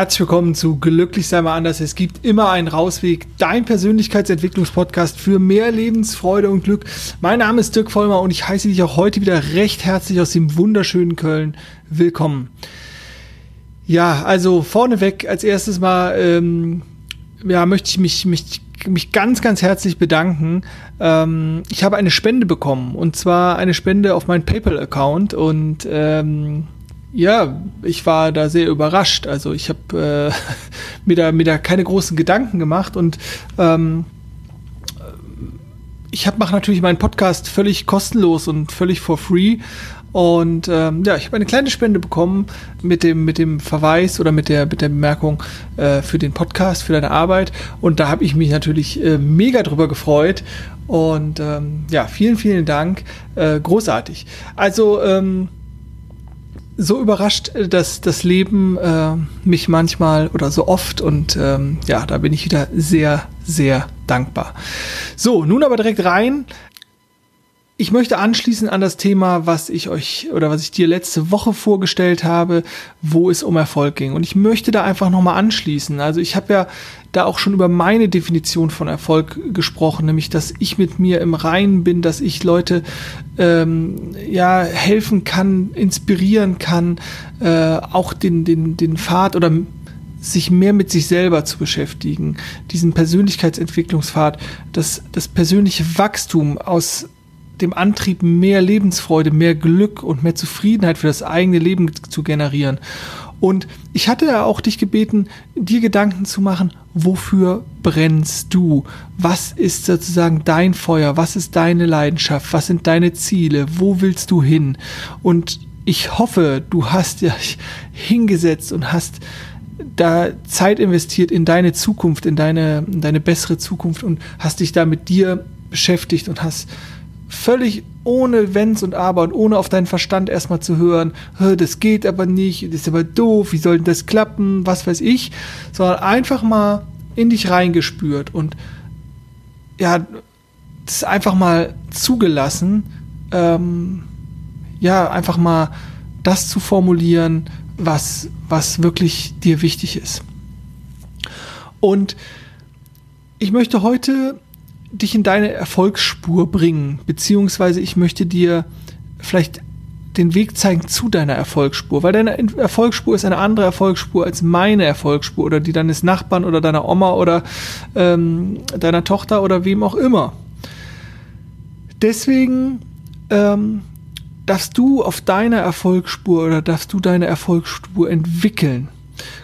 Herzlich willkommen zu Glücklich sei mal anders. Es gibt immer einen Rausweg. Dein Persönlichkeitsentwicklungspodcast für mehr Lebensfreude und Glück. Mein Name ist Dirk Vollmer und ich heiße dich auch heute wieder recht herzlich aus dem wunderschönen Köln willkommen. Ja, also vorneweg als erstes mal ähm, ja, möchte ich mich, mich, mich ganz, ganz herzlich bedanken. Ähm, ich habe eine Spende bekommen und zwar eine Spende auf meinen PayPal-Account und ähm, ja, ich war da sehr überrascht. Also ich habe äh, mir, da, mir da keine großen Gedanken gemacht und ähm, ich mache natürlich meinen Podcast völlig kostenlos und völlig for free. Und ähm, ja, ich habe eine kleine Spende bekommen mit dem, mit dem Verweis oder mit der, mit der Bemerkung äh, für den Podcast, für deine Arbeit. Und da habe ich mich natürlich äh, mega drüber gefreut. Und ähm, ja, vielen, vielen Dank. Äh, großartig. Also, ähm, so überrascht äh, dass das Leben äh, mich manchmal oder so oft und ähm, ja, da bin ich wieder sehr, sehr dankbar. So, nun aber direkt rein. Ich möchte anschließen an das Thema, was ich euch oder was ich dir letzte Woche vorgestellt habe, wo es um Erfolg ging. Und ich möchte da einfach nochmal anschließen. Also ich habe ja da auch schon über meine Definition von Erfolg gesprochen, nämlich dass ich mit mir im Reinen bin, dass ich Leute ähm, ja helfen kann, inspirieren kann, äh, auch den den den Pfad oder sich mehr mit sich selber zu beschäftigen, diesen Persönlichkeitsentwicklungspfad, das das persönliche Wachstum aus dem Antrieb, mehr Lebensfreude, mehr Glück und mehr Zufriedenheit für das eigene Leben zu generieren. Und ich hatte ja auch dich gebeten, dir Gedanken zu machen, wofür brennst du? Was ist sozusagen dein Feuer? Was ist deine Leidenschaft? Was sind deine Ziele? Wo willst du hin? Und ich hoffe, du hast dich hingesetzt und hast da Zeit investiert in deine Zukunft, in deine, in deine bessere Zukunft und hast dich da mit dir beschäftigt und hast völlig ohne Wenns und Aber und ohne auf deinen Verstand erstmal zu hören, das geht aber nicht, das ist aber doof, wie soll denn das klappen, was weiß ich, sondern einfach mal in dich reingespürt und ja, das einfach mal zugelassen, ähm, ja, einfach mal das zu formulieren, was, was wirklich dir wichtig ist. Und ich möchte heute dich in deine Erfolgsspur bringen, beziehungsweise ich möchte dir vielleicht den Weg zeigen zu deiner Erfolgsspur, weil deine Erfolgsspur ist eine andere Erfolgsspur als meine Erfolgsspur oder die deines Nachbarn oder deiner Oma oder ähm, deiner Tochter oder wem auch immer. Deswegen ähm, darfst du auf deiner Erfolgsspur oder darfst du deine Erfolgsspur entwickeln.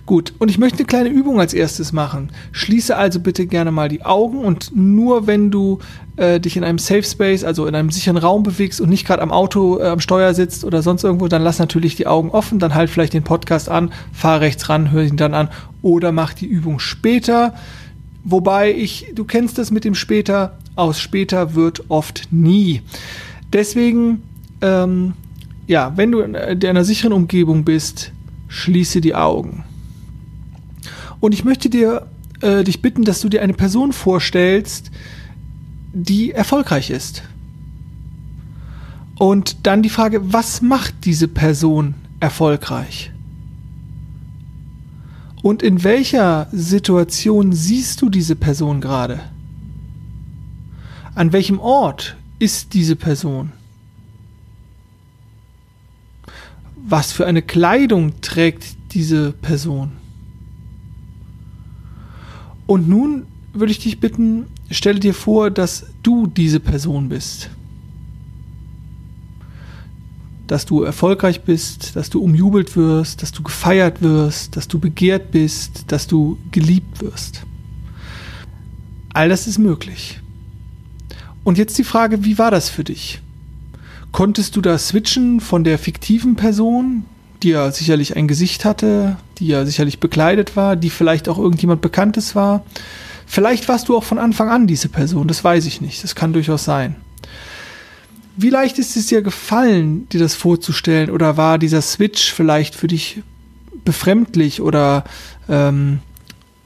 Gut, und ich möchte eine kleine Übung als erstes machen. Schließe also bitte gerne mal die Augen und nur wenn du äh, dich in einem Safe Space, also in einem sicheren Raum bewegst und nicht gerade am Auto äh, am Steuer sitzt oder sonst irgendwo, dann lass natürlich die Augen offen, dann halt vielleicht den Podcast an, fahr rechts ran, hör ihn dann an oder mach die Übung später. Wobei ich, du kennst das mit dem später, aus später wird oft nie. Deswegen, ähm, ja, wenn du in einer sicheren Umgebung bist, schließe die Augen. Und ich möchte dir äh, dich bitten, dass du dir eine Person vorstellst, die erfolgreich ist. Und dann die Frage, was macht diese Person erfolgreich? Und in welcher Situation siehst du diese Person gerade? An welchem Ort ist diese Person? Was für eine Kleidung trägt diese Person? Und nun würde ich dich bitten, stelle dir vor, dass du diese Person bist. Dass du erfolgreich bist, dass du umjubelt wirst, dass du gefeiert wirst, dass du begehrt bist, dass du geliebt wirst. All das ist möglich. Und jetzt die Frage, wie war das für dich? Konntest du da switchen von der fiktiven Person, die ja sicherlich ein Gesicht hatte, die ja sicherlich bekleidet war, die vielleicht auch irgendjemand Bekanntes war. Vielleicht warst du auch von Anfang an diese Person, das weiß ich nicht, das kann durchaus sein. Wie leicht ist es dir gefallen, dir das vorzustellen, oder war dieser Switch vielleicht für dich befremdlich oder ähm,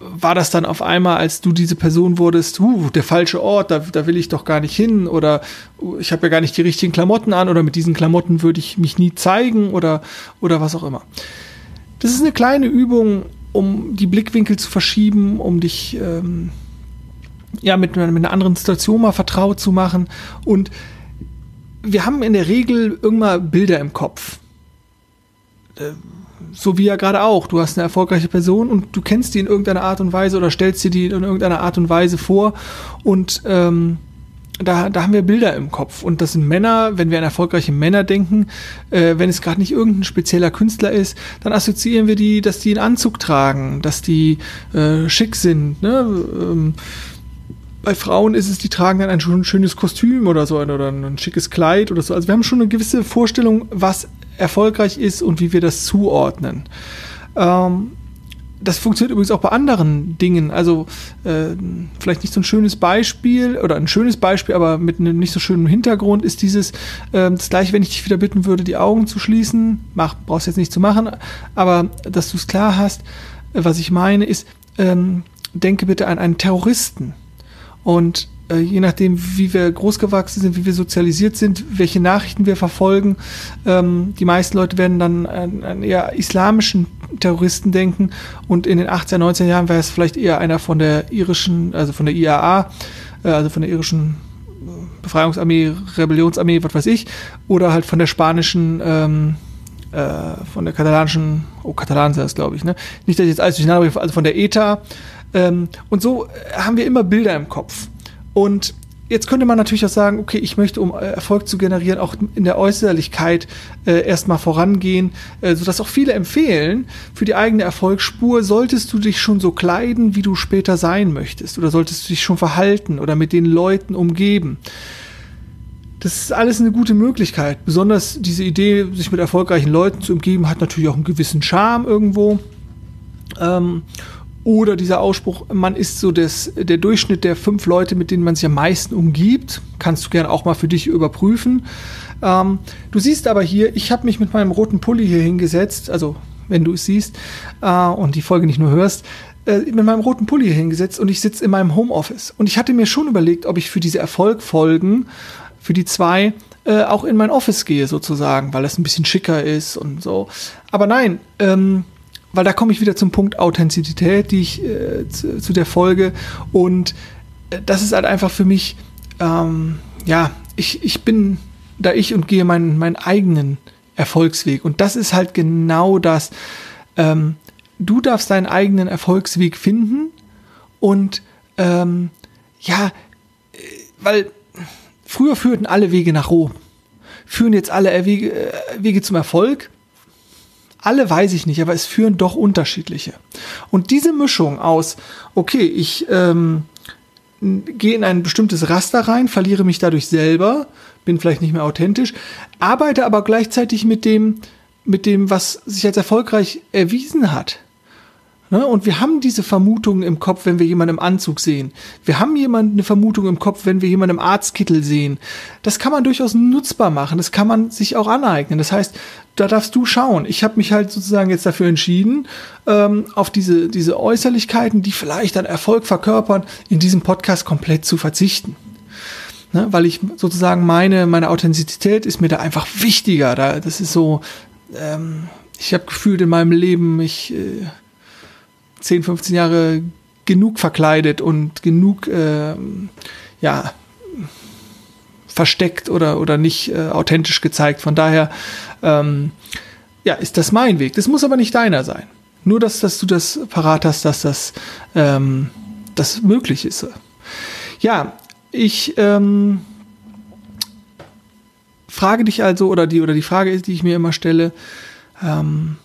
war das dann auf einmal, als du diese Person wurdest, uh, der falsche Ort, da, da will ich doch gar nicht hin oder uh, ich habe ja gar nicht die richtigen Klamotten an oder mit diesen Klamotten würde ich mich nie zeigen oder, oder was auch immer. Das ist eine kleine Übung, um die Blickwinkel zu verschieben, um dich ähm, ja mit, mit einer anderen Situation mal vertraut zu machen. Und wir haben in der Regel irgendwann Bilder im Kopf. Äh, so wie ja gerade auch. Du hast eine erfolgreiche Person und du kennst die in irgendeiner Art und Weise oder stellst dir die in irgendeiner Art und Weise vor und ähm, da, da haben wir Bilder im Kopf. Und das sind Männer, wenn wir an erfolgreiche Männer denken, äh, wenn es gerade nicht irgendein spezieller Künstler ist, dann assoziieren wir die, dass die einen Anzug tragen, dass die äh, schick sind. Ne? Ähm, bei Frauen ist es, die tragen dann ein schönes Kostüm oder so oder ein schickes Kleid oder so. Also wir haben schon eine gewisse Vorstellung, was erfolgreich ist und wie wir das zuordnen. Ähm, das funktioniert übrigens auch bei anderen Dingen. Also äh, vielleicht nicht so ein schönes Beispiel oder ein schönes Beispiel, aber mit einem nicht so schönen Hintergrund ist dieses, äh, das gleiche, wenn ich dich wieder bitten würde, die Augen zu schließen. Mach, brauchst jetzt nicht zu machen, aber dass du es klar hast, äh, was ich meine, ist, ähm, denke bitte an einen Terroristen. Und je nachdem, wie wir großgewachsen sind, wie wir sozialisiert sind, welche Nachrichten wir verfolgen. Ähm, die meisten Leute werden dann an, an eher islamischen Terroristen denken und in den 18er, 19er Jahren wäre es vielleicht eher einer von der irischen, also von der IAA, äh, also von der irischen Befreiungsarmee, Rebellionsarmee, was weiß ich, oder halt von der spanischen ähm, äh, von der katalanischen, oh, Katalan ist das, glaube ich, ne? Nicht, dass ich jetzt alles durcheinander bringe, also von der ETA. Ähm, und so haben wir immer Bilder im Kopf. Und jetzt könnte man natürlich auch sagen, okay, ich möchte, um äh, Erfolg zu generieren, auch in der Äußerlichkeit äh, erstmal vorangehen, äh, sodass auch viele empfehlen, für die eigene Erfolgsspur solltest du dich schon so kleiden, wie du später sein möchtest, oder solltest du dich schon verhalten oder mit den Leuten umgeben. Das ist alles eine gute Möglichkeit. Besonders diese Idee, sich mit erfolgreichen Leuten zu umgeben, hat natürlich auch einen gewissen Charme irgendwo. Ähm, oder dieser Ausspruch, man ist so das, der Durchschnitt der fünf Leute, mit denen man sich am meisten umgibt. Kannst du gerne auch mal für dich überprüfen. Ähm, du siehst aber hier, ich habe mich mit meinem roten Pulli hier hingesetzt, also wenn du es siehst äh, und die Folge nicht nur hörst, äh, mit meinem roten Pulli hier hingesetzt und ich sitze in meinem Homeoffice. Und ich hatte mir schon überlegt, ob ich für diese Erfolgfolgen, für die zwei, äh, auch in mein Office gehe sozusagen, weil das ein bisschen schicker ist und so. Aber nein, ähm, weil da komme ich wieder zum Punkt Authentizität, die ich äh, zu, zu, der Folge. Und äh, das ist halt einfach für mich, ähm, ja, ich, ich bin da ich und gehe meinen, meinen eigenen Erfolgsweg. Und das ist halt genau das. Ähm, du darfst deinen eigenen Erfolgsweg finden und ähm, ja, äh, weil früher führten alle Wege nach Rom. Führen jetzt alle Wege, äh, Wege zum Erfolg? Alle weiß ich nicht, aber es führen doch unterschiedliche. Und diese Mischung aus, okay, ich ähm, gehe in ein bestimmtes Raster rein, verliere mich dadurch selber, bin vielleicht nicht mehr authentisch, arbeite aber gleichzeitig mit dem, mit dem, was sich als erfolgreich erwiesen hat. Ne? Und wir haben diese Vermutung im Kopf, wenn wir jemanden im Anzug sehen. Wir haben jemanden eine Vermutung im Kopf, wenn wir jemanden im Arztkittel sehen. Das kann man durchaus nutzbar machen. Das kann man sich auch aneignen. Das heißt, da darfst du schauen. Ich habe mich halt sozusagen jetzt dafür entschieden, ähm, auf diese, diese Äußerlichkeiten, die vielleicht dann Erfolg verkörpern, in diesem Podcast komplett zu verzichten. Ne? Weil ich sozusagen meine, meine Authentizität ist mir da einfach wichtiger. Da, das ist so, ähm, ich habe gefühlt in meinem Leben, ich äh, 10, 15 Jahre genug verkleidet und genug, äh, ja, versteckt oder, oder nicht äh, authentisch gezeigt. Von daher, ähm, ja, ist das mein Weg. Das muss aber nicht deiner sein. Nur, dass, dass du das parat hast, dass das, ähm, das möglich ist. Ja, ich ähm, frage dich also, oder die, oder die Frage ist, die ich mir immer stelle, ähm,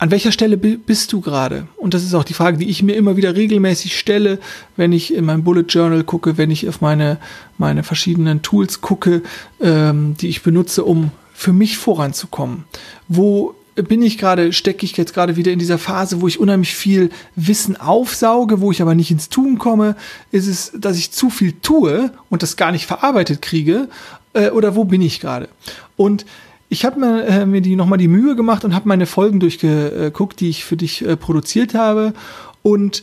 an welcher Stelle bist du gerade? Und das ist auch die Frage, die ich mir immer wieder regelmäßig stelle, wenn ich in mein Bullet Journal gucke, wenn ich auf meine, meine verschiedenen Tools gucke, ähm, die ich benutze, um für mich voranzukommen. Wo bin ich gerade, stecke ich jetzt gerade wieder in dieser Phase, wo ich unheimlich viel Wissen aufsauge, wo ich aber nicht ins Tun komme? Ist es, dass ich zu viel tue und das gar nicht verarbeitet kriege? Äh, oder wo bin ich gerade? Und ich habe mir, äh, mir die nochmal die Mühe gemacht und habe meine Folgen durchgeguckt, die ich für dich äh, produziert habe und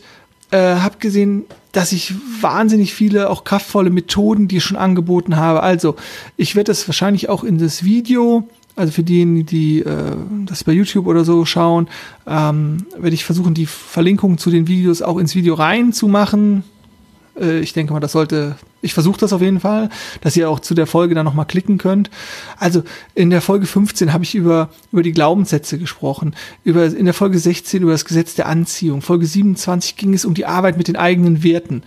äh, habe gesehen, dass ich wahnsinnig viele auch kraftvolle Methoden, ich schon angeboten habe. Also ich werde das wahrscheinlich auch in das Video Also für diejenigen, die äh, das bei YouTube oder so schauen, ähm, werde ich versuchen, die Verlinkungen zu den Videos auch ins Video reinzumachen. Äh, ich denke mal, das sollte, ich versuche das auf jeden Fall, dass ihr auch zu der Folge dann nochmal klicken könnt. Also in der Folge 15 habe ich über, über die Glaubenssätze gesprochen, über, in der Folge 16 über das Gesetz der Anziehung, Folge 27 ging es um die Arbeit mit den eigenen Werten.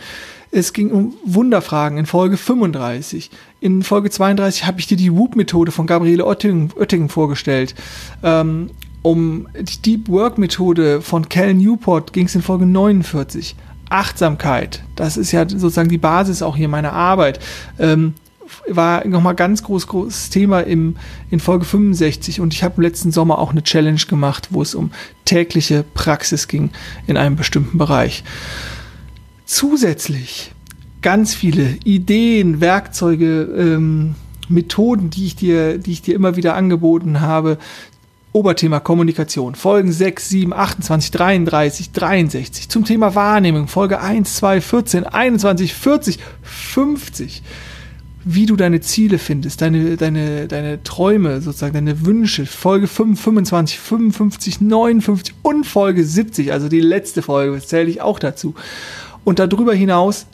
Es ging um Wunderfragen in Folge 35. In Folge 32 habe ich dir die Whoop-Methode von Gabriele Oettingen, vorgestellt. Ähm, um die Deep Work-Methode von Cal Newport ging es in Folge 49. Achtsamkeit, das ist ja sozusagen die Basis auch hier meiner Arbeit. Ähm, war nochmal ganz groß, großes Thema im, in Folge 65 und ich habe im letzten Sommer auch eine Challenge gemacht, wo es um tägliche Praxis ging in einem bestimmten Bereich. Zusätzlich ganz viele Ideen, Werkzeuge, ähm, Methoden, die ich dir, die ich dir immer wieder angeboten habe. Oberthema Kommunikation, Folgen 6, 7, 28, 33, 63. Zum Thema Wahrnehmung, Folge 1, 2, 14, 21, 40, 50. Wie du deine Ziele findest, deine, deine, deine Träume, sozusagen deine Wünsche. Folge 5, 25, 55, 59 und Folge 70, also die letzte Folge, zähle ich auch dazu. Und darüber hinaus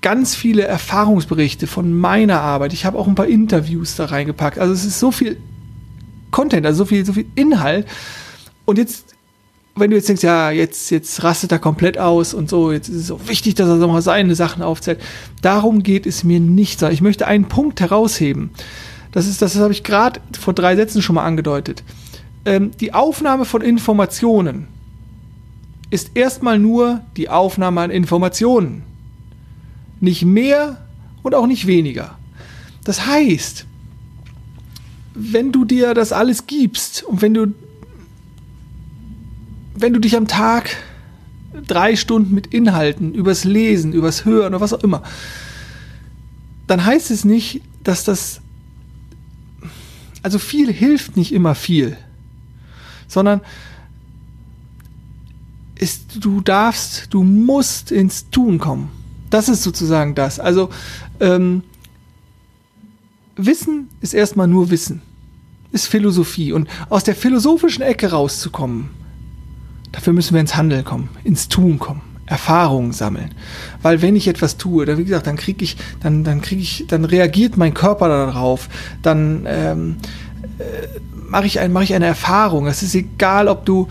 ganz viele Erfahrungsberichte von meiner Arbeit. Ich habe auch ein paar Interviews da reingepackt. Also es ist so viel Content, also so viel, so viel Inhalt. Und jetzt, wenn du jetzt denkst, ja, jetzt, jetzt rastet er komplett aus und so, jetzt ist es so wichtig, dass er so mal seine Sachen aufzählt. Darum geht es mir nicht. Ich möchte einen Punkt herausheben. Das ist, das habe ich gerade vor drei Sätzen schon mal angedeutet. Ähm, die Aufnahme von Informationen ist erstmal nur die Aufnahme an Informationen. Nicht mehr und auch nicht weniger. Das heißt, wenn du dir das alles gibst und wenn du, wenn du dich am Tag drei Stunden mit Inhalten, übers Lesen, übers Hören oder was auch immer, dann heißt es nicht, dass das, also viel hilft nicht immer viel, sondern ist, du darfst, du musst ins Tun kommen. Das ist sozusagen das. Also ähm, Wissen ist erstmal nur Wissen, ist Philosophie. Und aus der philosophischen Ecke rauszukommen, dafür müssen wir ins Handeln kommen, ins Tun kommen. Erfahrungen sammeln. Weil wenn ich etwas tue, dann wie gesagt, dann kriege ich, dann, dann kriege ich, dann reagiert mein Körper darauf, dann ähm, äh, mache ich, ein, mach ich eine Erfahrung. Es ist egal, ob du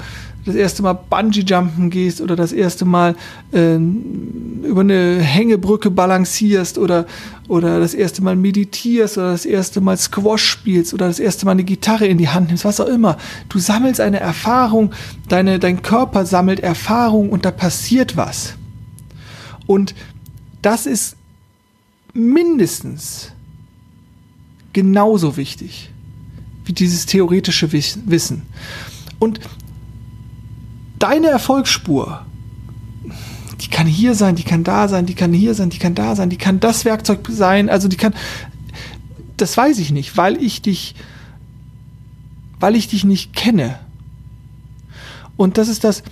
das erste Mal Bungee-Jumpen gehst oder das erste Mal äh, über eine Hängebrücke balancierst oder, oder das erste Mal meditierst oder das erste Mal Squash spielst oder das erste Mal eine Gitarre in die Hand nimmst, was auch immer. Du sammelst eine Erfahrung, deine, dein Körper sammelt Erfahrung und da passiert was. Und das ist mindestens genauso wichtig wie dieses theoretische Wissen. Und deine Erfolgsspur, die kann hier sein, die kann da sein, die kann hier sein, die kann da sein, die kann das Werkzeug sein, also die kann, das weiß ich nicht, weil ich dich, weil ich dich nicht kenne. Und das ist das,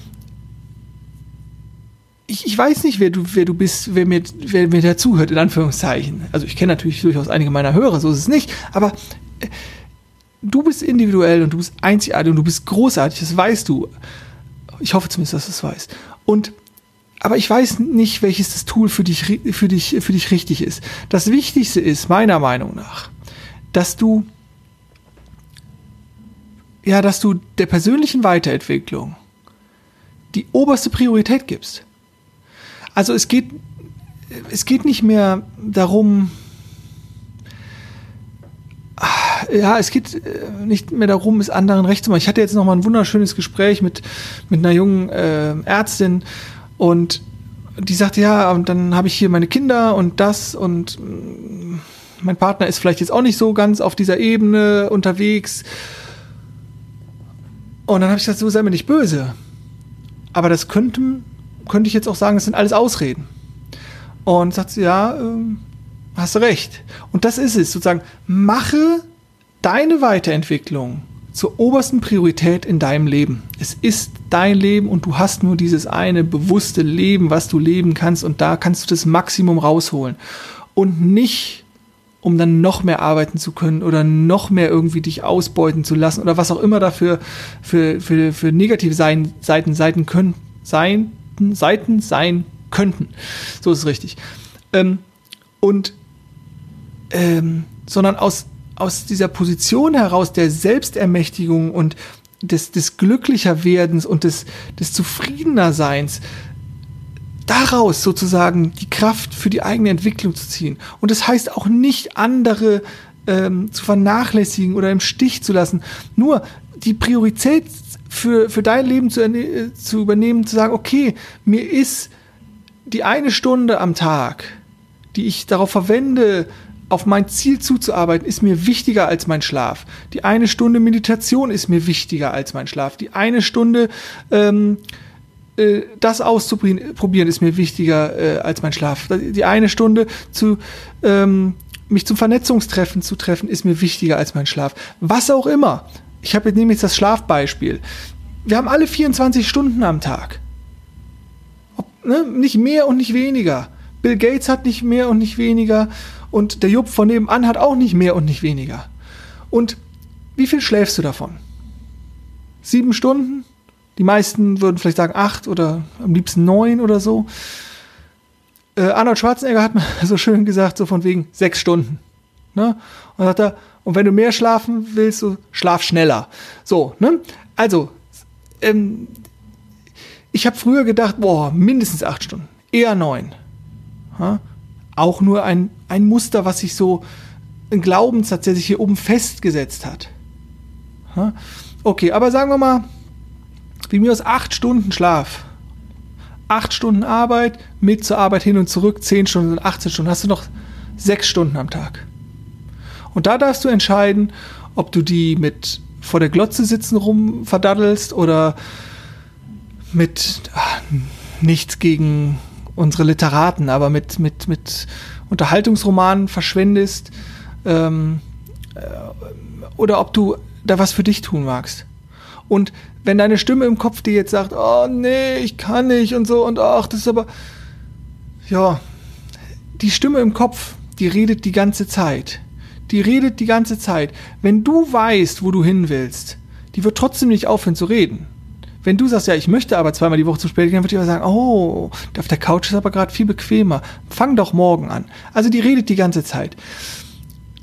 ich, ich weiß nicht, wer du, wer du bist, wer mir, wer mir dazuhört, in Anführungszeichen. Also ich kenne natürlich durchaus einige meiner Hörer, so ist es nicht, aber äh, du bist individuell und du bist einzigartig und du bist großartig, das weißt du. Ich hoffe zumindest, dass du es weißt. Und aber ich weiß nicht, welches das Tool für dich, für dich, für dich richtig ist. Das Wichtigste ist, meiner Meinung nach, dass du, ja, dass du der persönlichen Weiterentwicklung die oberste Priorität gibst. Also es geht, es geht nicht mehr darum, ja, es geht äh, nicht mehr darum, es anderen recht zu machen. Ich hatte jetzt noch mal ein wunderschönes Gespräch mit, mit einer jungen äh, Ärztin und die sagte, ja, und dann habe ich hier meine Kinder und das und mm, mein Partner ist vielleicht jetzt auch nicht so ganz auf dieser Ebene unterwegs. Und dann habe ich gesagt, so sei mir nicht böse. Aber das könnte, könnte ich jetzt auch sagen, das sind alles Ausreden. Und sagt sie, ja, äh, hast recht. Und das ist es, sozusagen, mache deine Weiterentwicklung zur obersten Priorität in deinem Leben. Es ist dein Leben und du hast nur dieses eine bewusste Leben, was du leben kannst und da kannst du das Maximum rausholen. Und nicht um dann noch mehr arbeiten zu können oder noch mehr irgendwie dich ausbeuten zu lassen oder was auch immer dafür für, für, für negative sein, Seiten, Seiten können, sein, Seiten sein könnten. So ist es richtig. Ähm, und ähm, sondern aus, aus dieser Position heraus der Selbstermächtigung und des, des glücklicher und des, des zufriedener daraus sozusagen die Kraft für die eigene Entwicklung zu ziehen. Und das heißt auch nicht andere ähm, zu vernachlässigen oder im Stich zu lassen. Nur die Priorität für, für dein Leben zu, äh, zu übernehmen, zu sagen, okay, mir ist die eine Stunde am Tag, die ich darauf verwende, auf mein Ziel zuzuarbeiten, ist mir wichtiger als mein Schlaf. Die eine Stunde Meditation ist mir wichtiger als mein Schlaf. Die eine Stunde ähm, äh, das auszuprobieren ist mir wichtiger äh, als mein Schlaf. Die eine Stunde zu ähm, mich zum Vernetzungstreffen zu treffen, ist mir wichtiger als mein Schlaf. Was auch immer. Ich habe nehme jetzt das Schlafbeispiel. Wir haben alle 24 Stunden am Tag. Ob, ne? Nicht mehr und nicht weniger. Bill Gates hat nicht mehr und nicht weniger. Und der Jupp von nebenan hat auch nicht mehr und nicht weniger. Und wie viel schläfst du davon? Sieben Stunden? Die meisten würden vielleicht sagen acht oder am liebsten neun oder so. Äh, Arnold Schwarzenegger hat mal so schön gesagt, so von wegen sechs Stunden. Ne? Und sagt er, und wenn du mehr schlafen willst, so schlaf schneller. So, ne? Also, ähm, ich habe früher gedacht, boah, mindestens acht Stunden, eher neun. Ja? Auch nur ein, ein Muster, was sich so ein Glaubenssatz, der sich hier oben festgesetzt hat. Okay, aber sagen wir mal, wie mir aus acht Stunden Schlaf, acht Stunden Arbeit, mit zur Arbeit hin und zurück, zehn Stunden, 18 Stunden, hast du noch sechs Stunden am Tag. Und da darfst du entscheiden, ob du die mit vor der Glotze sitzen rum verdaddelst oder mit ach, nichts gegen unsere Literaten, aber mit, mit, mit Unterhaltungsromanen verschwendest ähm, äh, oder ob du da was für dich tun magst. Und wenn deine Stimme im Kopf dir jetzt sagt, oh nee, ich kann nicht und so und ach, das ist aber, ja, die Stimme im Kopf, die redet die ganze Zeit. Die redet die ganze Zeit. Wenn du weißt, wo du hin willst, die wird trotzdem nicht aufhören zu reden. Wenn du sagst, ja, ich möchte aber zweimal die Woche zu spät gehen, dann die aber sagen, oh, auf der Couch ist aber gerade viel bequemer. Fang doch morgen an. Also die redet die ganze Zeit.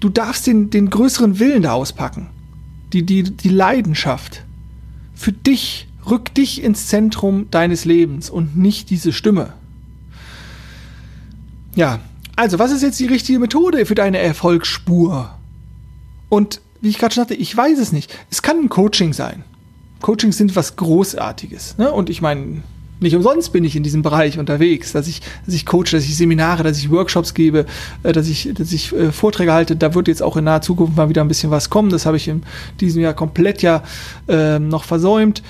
Du darfst den, den größeren Willen da auspacken. Die, die, die Leidenschaft für dich, rück dich ins Zentrum deines Lebens und nicht diese Stimme. Ja, also was ist jetzt die richtige Methode für deine Erfolgsspur? Und wie ich gerade schon sagte, ich weiß es nicht. Es kann ein Coaching sein. Coachings sind was Großartiges. Ne? Und ich meine, nicht umsonst bin ich in diesem Bereich unterwegs, dass ich, dass ich coache, dass ich Seminare, dass ich Workshops gebe, äh, dass ich, dass ich äh, Vorträge halte. Da wird jetzt auch in naher Zukunft mal wieder ein bisschen was kommen. Das habe ich in diesem Jahr komplett ja äh, noch versäumt.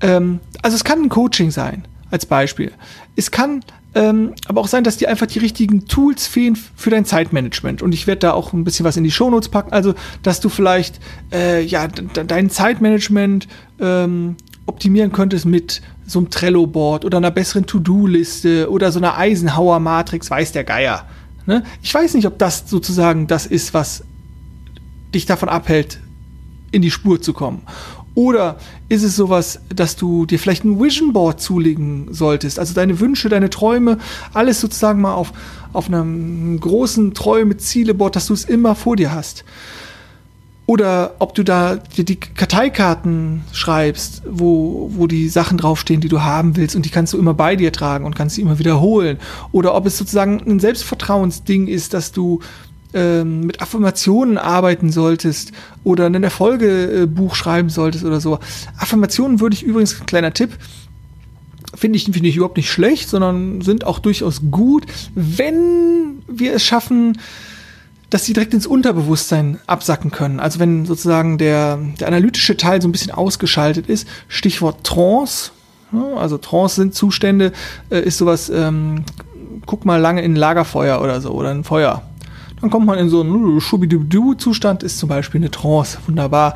Ähm, also es kann ein Coaching sein, als Beispiel. Es kann ähm, aber auch sein, dass dir einfach die richtigen Tools fehlen für dein Zeitmanagement. Und ich werde da auch ein bisschen was in die Shownotes packen. Also, dass du vielleicht äh, ja dein Zeitmanagement ähm, optimieren könntest mit so einem Trello-Board oder einer besseren To-Do-Liste oder so einer Eisenhower-Matrix, weiß der Geier. Ne? Ich weiß nicht, ob das sozusagen das ist, was dich davon abhält, in die Spur zu kommen. Oder ist es sowas, dass du dir vielleicht ein Vision Board zulegen solltest? Also deine Wünsche, deine Träume, alles sozusagen mal auf, auf einem großen Träume-Ziele-Board, dass du es immer vor dir hast. Oder ob du da dir die Karteikarten schreibst, wo, wo die Sachen draufstehen, die du haben willst und die kannst du immer bei dir tragen und kannst sie immer wiederholen. Oder ob es sozusagen ein Selbstvertrauensding ist, dass du ähm, mit Affirmationen arbeiten solltest oder ein Erfolgebuch schreiben solltest oder so. Affirmationen würde ich übrigens, kleiner Tipp, finde ich, finde ich überhaupt nicht schlecht, sondern sind auch durchaus gut, wenn wir es schaffen, dass sie direkt ins Unterbewusstsein absacken können. Also wenn sozusagen der, der analytische Teil so ein bisschen ausgeschaltet ist, Stichwort Trance, also Trance sind Zustände, äh, ist sowas, ähm, guck mal lange in ein Lagerfeuer oder so oder ein Feuer. Dann kommt man in so einen Schubidubidu-Zustand, ist zum Beispiel eine Trance, wunderbar.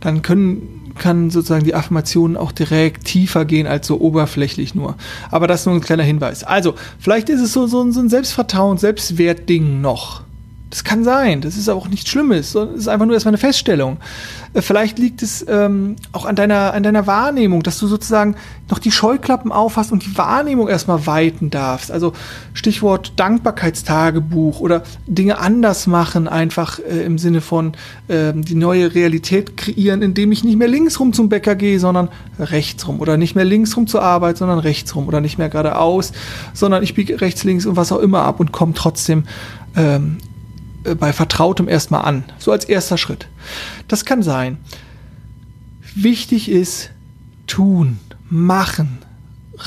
Dann können, kann sozusagen die Affirmation auch direkt tiefer gehen als so oberflächlich nur. Aber das ist nur ein kleiner Hinweis. Also, vielleicht ist es so, so, so ein Selbstvertrauen, Selbstwertding noch Das kann sein. Das ist auch nichts Schlimmes. Das ist einfach nur erstmal eine Feststellung. Äh, vielleicht liegt es ähm, auch an deiner, an deiner Wahrnehmung, dass du sozusagen noch die Scheuklappen aufhast und die Wahrnehmung erstmal weiten darfst. Also Stichwort Dankbarkeitstagebuch oder Dinge anders machen, einfach äh, im Sinne von äh, die neue Realität kreieren, indem ich nicht mehr links rum zum Bäcker gehe, sondern rechts rum. Oder nicht mehr links rum zur Arbeit, sondern rechts rum. Oder nicht mehr geradeaus, sondern ich biege rechts, links und was auch immer ab und komme trotzdem ähm, äh, bei Vertrautem erstmal an. So als erster Schritt. Das kann sein. Wichtig ist tun, machen,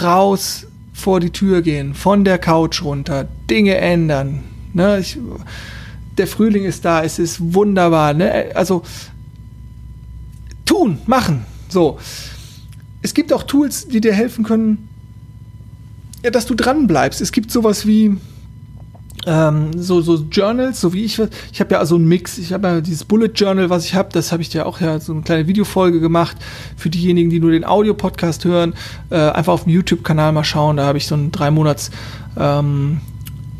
raus vor die Tür gehen, von der Couch runter, Dinge ändern. Ne, ich, der Frühling ist da, es ist wunderbar. Ne? Also tun, machen. So. Es gibt auch Tools, die dir helfen können, ja, dass du dran bleibst. Es gibt sowas wie ähm, so, so Journals, so wie ich, ich habe ja also einen Mix, ich habe ja dieses Bullet Journal, was ich habe, das habe ich dir auch ja so eine kleine Videofolge gemacht für diejenigen, die nur den Audio-Podcast hören, äh, einfach auf dem YouTube-Kanal mal schauen, da habe ich so ein drei Monats ähm,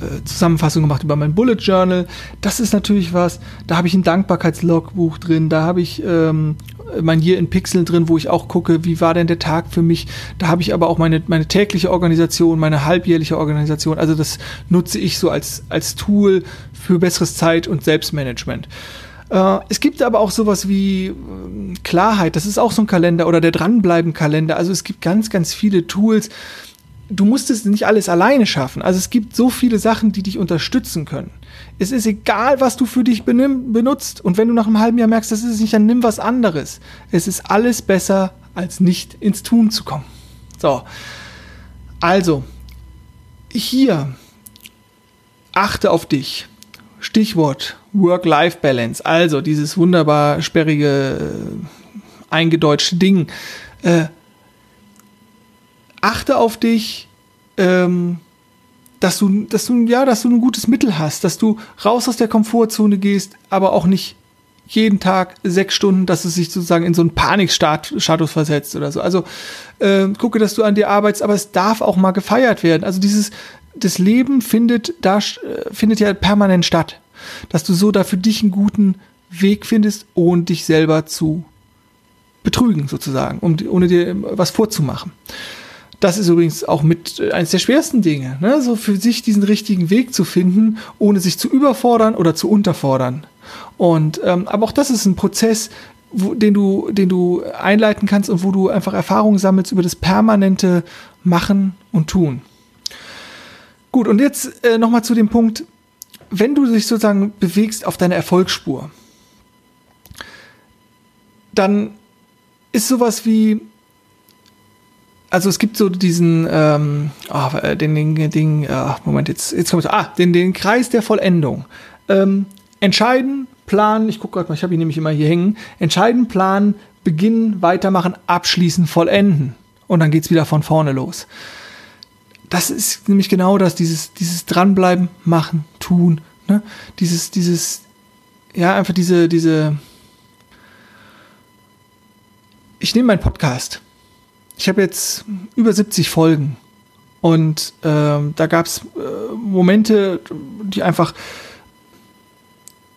äh, Zusammenfassung gemacht über mein Bullet Journal. Das ist natürlich was, da habe ich ein Dankbarkeitslogbuch drin, da habe ich ähm, mein Year in Pixeln drin, wo ich auch gucke, wie war denn der Tag für mich. Da habe ich aber auch meine, meine tägliche Organisation, meine halbjährliche Organisation. Also das nutze ich so als, als Tool für besseres Zeit- und Selbstmanagement. Äh, es gibt aber auch sowas wie äh, Klarheit, das ist auch so ein Kalender oder der Dranbleiben-Kalender. Also es gibt ganz, ganz viele Tools. Du musst es nicht alles alleine schaffen. Also es gibt so viele Sachen, die dich unterstützen können. Es ist egal, was du für dich benutzt. Und wenn du nach einem halben Jahr merkst, das ist es nicht, dann nimm was anderes. Es ist alles besser, als nicht ins Tun zu kommen. So. Also, hier, achte auf dich. Stichwort Work-Life-Balance. Also, dieses wunderbar sperrige, äh, eingedeutschte Ding. Äh, achte auf dich. Ähm, dass du, dass du, ja, dass du ein gutes Mittel hast, dass du raus aus der Komfortzone gehst, aber auch nicht jeden Tag sechs Stunden, dass es sich sozusagen in so einen Panikstatus versetzt oder so. Also äh, gucke, dass du an dir arbeitest, aber es darf auch mal gefeiert werden. Also dieses, das Leben findet da äh, findet ja permanent statt, dass du so da für dich einen guten Weg findest, ohne dich selber zu betrügen sozusagen, um ohne dir was vorzumachen. Das ist übrigens auch mit äh, eines der schwersten Dinge, ne? so für sich diesen richtigen Weg zu finden, ohne sich zu überfordern oder zu unterfordern. Und ähm, aber auch das ist ein Prozess, wo, den du, den du einleiten kannst und wo du einfach Erfahrungen sammelst über das permanente Machen und Tun. Gut, und jetzt äh, nochmal zu dem Punkt, wenn du dich sozusagen bewegst auf deiner Erfolgsspur, dann ist sowas wie also es gibt so diesen, ähm, oh, den, den, den oh, Moment, jetzt, jetzt kommt ah, den, den Kreis der Vollendung. Ähm, entscheiden, planen, ich gucke gerade mal, ich habe ihn nämlich immer hier hängen, entscheiden, planen, beginnen, weitermachen, abschließen, vollenden. Und dann geht's wieder von vorne los. Das ist nämlich genau das, dieses, dieses Dranbleiben, machen, tun, ne? Dieses, dieses, ja, einfach diese, diese, ich nehme meinen Podcast ich habe jetzt über 70 Folgen und ähm, da gab es äh, Momente, die einfach,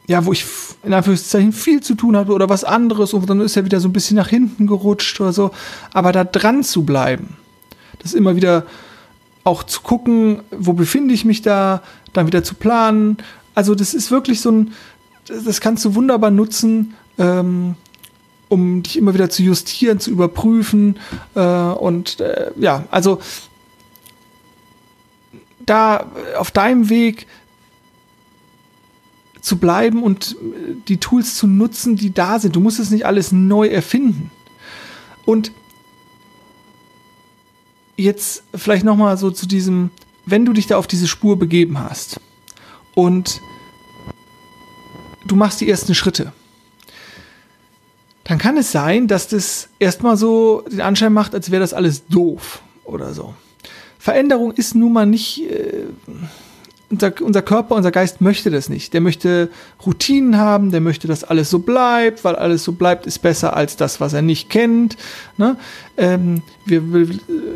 ja, wo ich in Anführungszeichen viel zu tun hatte oder was anderes und dann ist er wieder so ein bisschen nach hinten gerutscht oder so. Aber da dran zu bleiben, das immer wieder auch zu gucken, wo befinde ich mich da, dann wieder zu planen. Also das ist wirklich so ein, das kannst du wunderbar nutzen, ähm, um dich immer wieder zu justieren, zu überprüfen. Äh, und äh, ja, also da auf deinem Weg zu bleiben und die Tools zu nutzen, die da sind. Du musst es nicht alles neu erfinden. Und jetzt vielleicht noch mal so zu diesem, wenn du dich da auf diese Spur begeben hast und du machst die ersten Schritte dann kann es sein, dass das erstmal so den Anschein macht, als wäre das alles doof oder so. Veränderung ist nun mal nicht, äh, unser, unser Körper, unser Geist möchte das nicht. Der möchte Routinen haben, der möchte, dass alles so bleibt, weil alles so bleibt, ist besser als das, was er nicht kennt. Ne? Ähm, wir, wir,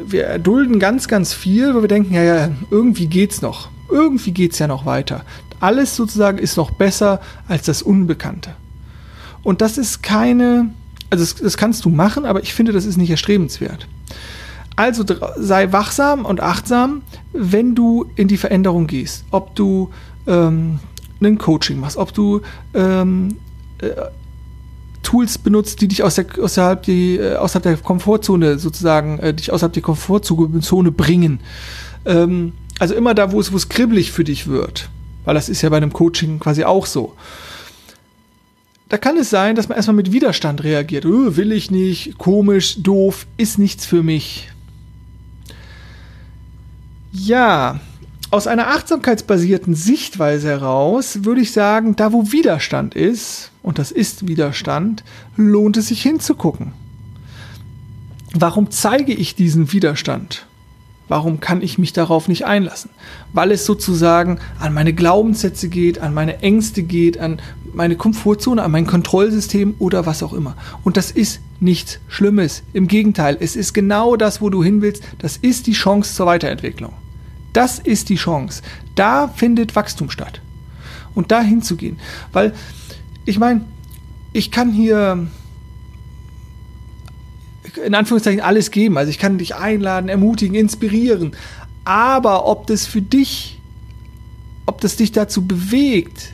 wir erdulden ganz, ganz viel, weil wir denken, ja, ja, irgendwie geht's noch. Irgendwie geht's ja noch weiter. alles sozusagen ist noch besser als das Unbekannte. Und das ist keine, also das, das kannst du machen, aber ich finde, das ist nicht erstrebenswert. Also sei wachsam und achtsam, wenn du in die Veränderung gehst. Ob du ähm, ein Coaching machst, ob du ähm, äh, Tools benutzt, die dich aus der, außerhalb, die, äh, außerhalb der Komfortzone sozusagen, äh, dich außerhalb der Komfortzone bringen. Ähm, also immer da, wo es, wo es kribbelig für dich wird. Weil das ist ja bei einem Coaching quasi auch so. Da kann es sein, dass man erstmal mit Widerstand reagiert. Oh, will ich nicht, komisch, doof, ist nichts für mich. Ja, aus einer achtsamkeitsbasierten Sichtweise heraus würde ich sagen, da wo Widerstand ist, und das ist Widerstand, lohnt es sich hinzugucken. Warum zeige ich diesen Widerstand? Warum kann ich mich darauf nicht einlassen? Weil es sozusagen an meine Glaubenssätze geht, an meine Ängste geht, an meine Komfortzone, an mein Kontrollsystem oder was auch immer. Und das ist nichts Schlimmes. Im Gegenteil, es ist genau das, wo du hin willst. Das ist die Chance zur Weiterentwicklung. Das ist die Chance. Da findet Wachstum statt. Und da hinzugehen. Weil, ich meine, ich kann hier in Anführungszeichen alles geben. Also ich kann dich einladen, ermutigen, inspirieren. Aber ob das für dich, ob das dich dazu bewegt,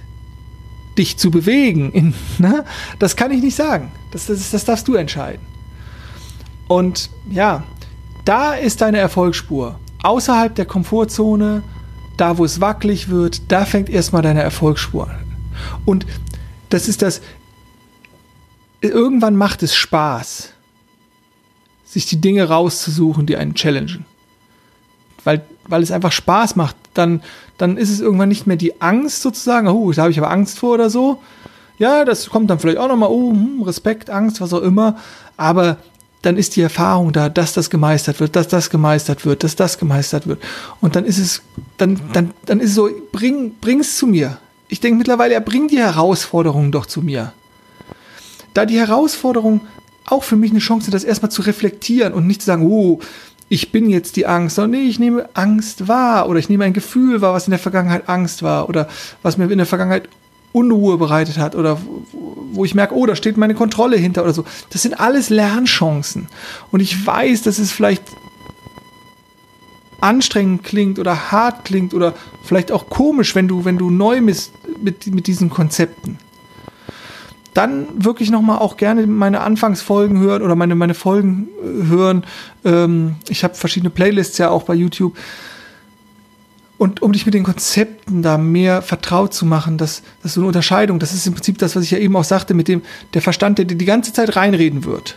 dich zu bewegen, in, ne, das kann ich nicht sagen. Das, das, das darfst du entscheiden. Und ja, da ist deine Erfolgsspur außerhalb der Komfortzone, da wo es wackelig wird, da fängt erstmal deine Erfolgsspur an. Und das ist das, irgendwann macht es Spaß, sich die Dinge rauszusuchen, die einen challengen. Weil, weil es einfach Spaß macht, dann, dann ist es irgendwann nicht mehr die Angst sozusagen, oh, da habe ich aber Angst vor oder so. Ja, das kommt dann vielleicht auch nochmal, oh, hm, Respekt, Angst, was auch immer. Aber dann ist die Erfahrung da, dass das gemeistert wird, dass das gemeistert wird, dass das gemeistert wird. Und dann ist es, dann, dann, dann ist es so, bring, bring's zu mir. Ich denke mittlerweile, er bringt die Herausforderungen doch zu mir. Da die Herausforderung auch für mich eine Chance, das erstmal zu reflektieren und nicht zu sagen, oh, ich bin jetzt die Angst, sondern nee, ich nehme Angst wahr oder ich nehme ein Gefühl wahr, was in der Vergangenheit Angst war oder was mir in der Vergangenheit Unruhe bereitet hat oder wo ich merke, oh, da steht meine Kontrolle hinter oder so. Das sind alles Lernchancen. Und ich weiß, dass es vielleicht anstrengend klingt oder hart klingt oder vielleicht auch komisch, wenn du, wenn du neu bist mit, mit diesen Konzepten. Dann wirklich nochmal auch gerne meine Anfangsfolgen hören oder meine, meine Folgen äh, hören. Ähm, ich habe verschiedene Playlists ja auch bei YouTube und um dich mit den Konzepten da mehr vertraut zu machen, das, das ist so eine Unterscheidung. Das ist im Prinzip das, was ich ja eben auch sagte, mit dem der Verstand, der dir die ganze Zeit reinreden wird.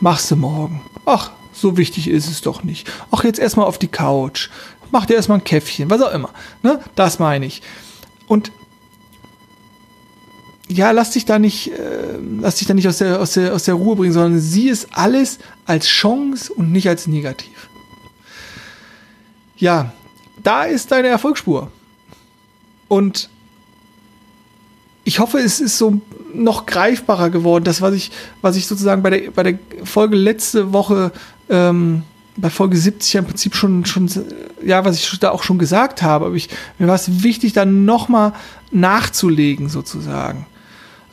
Machst du morgen. Ach, so wichtig ist es doch nicht. Ach, jetzt erstmal auf die Couch. Mach dir erstmal ein Käffchen, was auch immer. Ne? Das meine ich. Und ja, lass dich da nicht, äh, lass dich da nicht aus der, aus, der, aus der Ruhe bringen, sondern sieh es alles als Chance und nicht als negativ. Ja, da ist deine Erfolgsspur. Und ich hoffe, es ist so noch greifbarer geworden. Das, was ich, was ich sozusagen bei der, bei der Folge letzte Woche, ähm, bei Folge 70 ja im Prinzip schon, schon, ja, was ich da auch schon gesagt habe. Aber ich, mir war es wichtig, dann nochmal nachzulegen, sozusagen.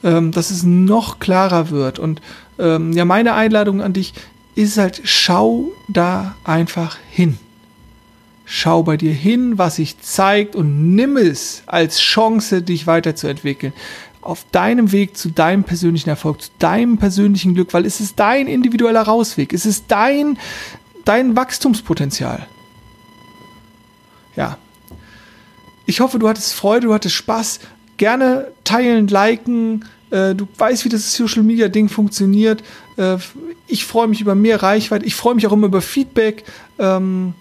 Ähm, dass es noch klarer wird. Und ähm, ja, meine Einladung an dich ist halt, schau da einfach hin. Schau bei dir hin, was sich zeigt und nimm es als Chance, dich weiterzuentwickeln. Auf deinem Weg zu deinem persönlichen Erfolg, zu deinem persönlichen Glück, weil es ist dein individueller Rausweg. Es ist dein, dein Wachstumspotenzial. Ja. Ich hoffe, du hattest Freude, du hattest Spaß. Gerne teilen, liken. Äh, du weißt, wie das Social Media Ding funktioniert. Äh, ich freue mich über mehr Reichweite. Ich freue mich auch immer über Feedback. Ähm,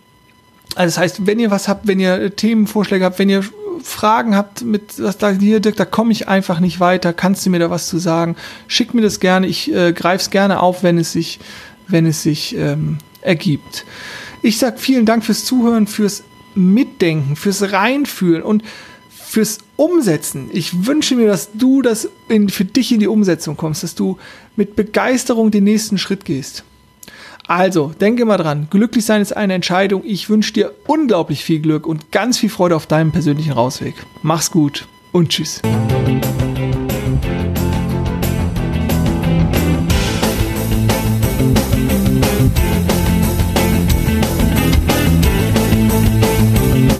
also das heißt, wenn ihr was habt, wenn ihr Themenvorschläge habt, wenn ihr Fragen habt mit, was da hier, Dirk, da komme ich einfach nicht weiter, kannst du mir da was zu sagen? Schick mir das gerne, ich äh, greife es gerne auf, wenn es sich, wenn es sich ähm, ergibt. Ich sag vielen Dank fürs Zuhören, fürs Mitdenken, fürs Reinfühlen und fürs Umsetzen. Ich wünsche mir, dass du das in, für dich in die Umsetzung kommst, dass du mit Begeisterung den nächsten Schritt gehst. Also, denke mal dran, glücklich sein ist eine Entscheidung. Ich wünsche dir unglaublich viel Glück und ganz viel Freude auf deinem persönlichen Rausweg. Mach's gut und tschüss.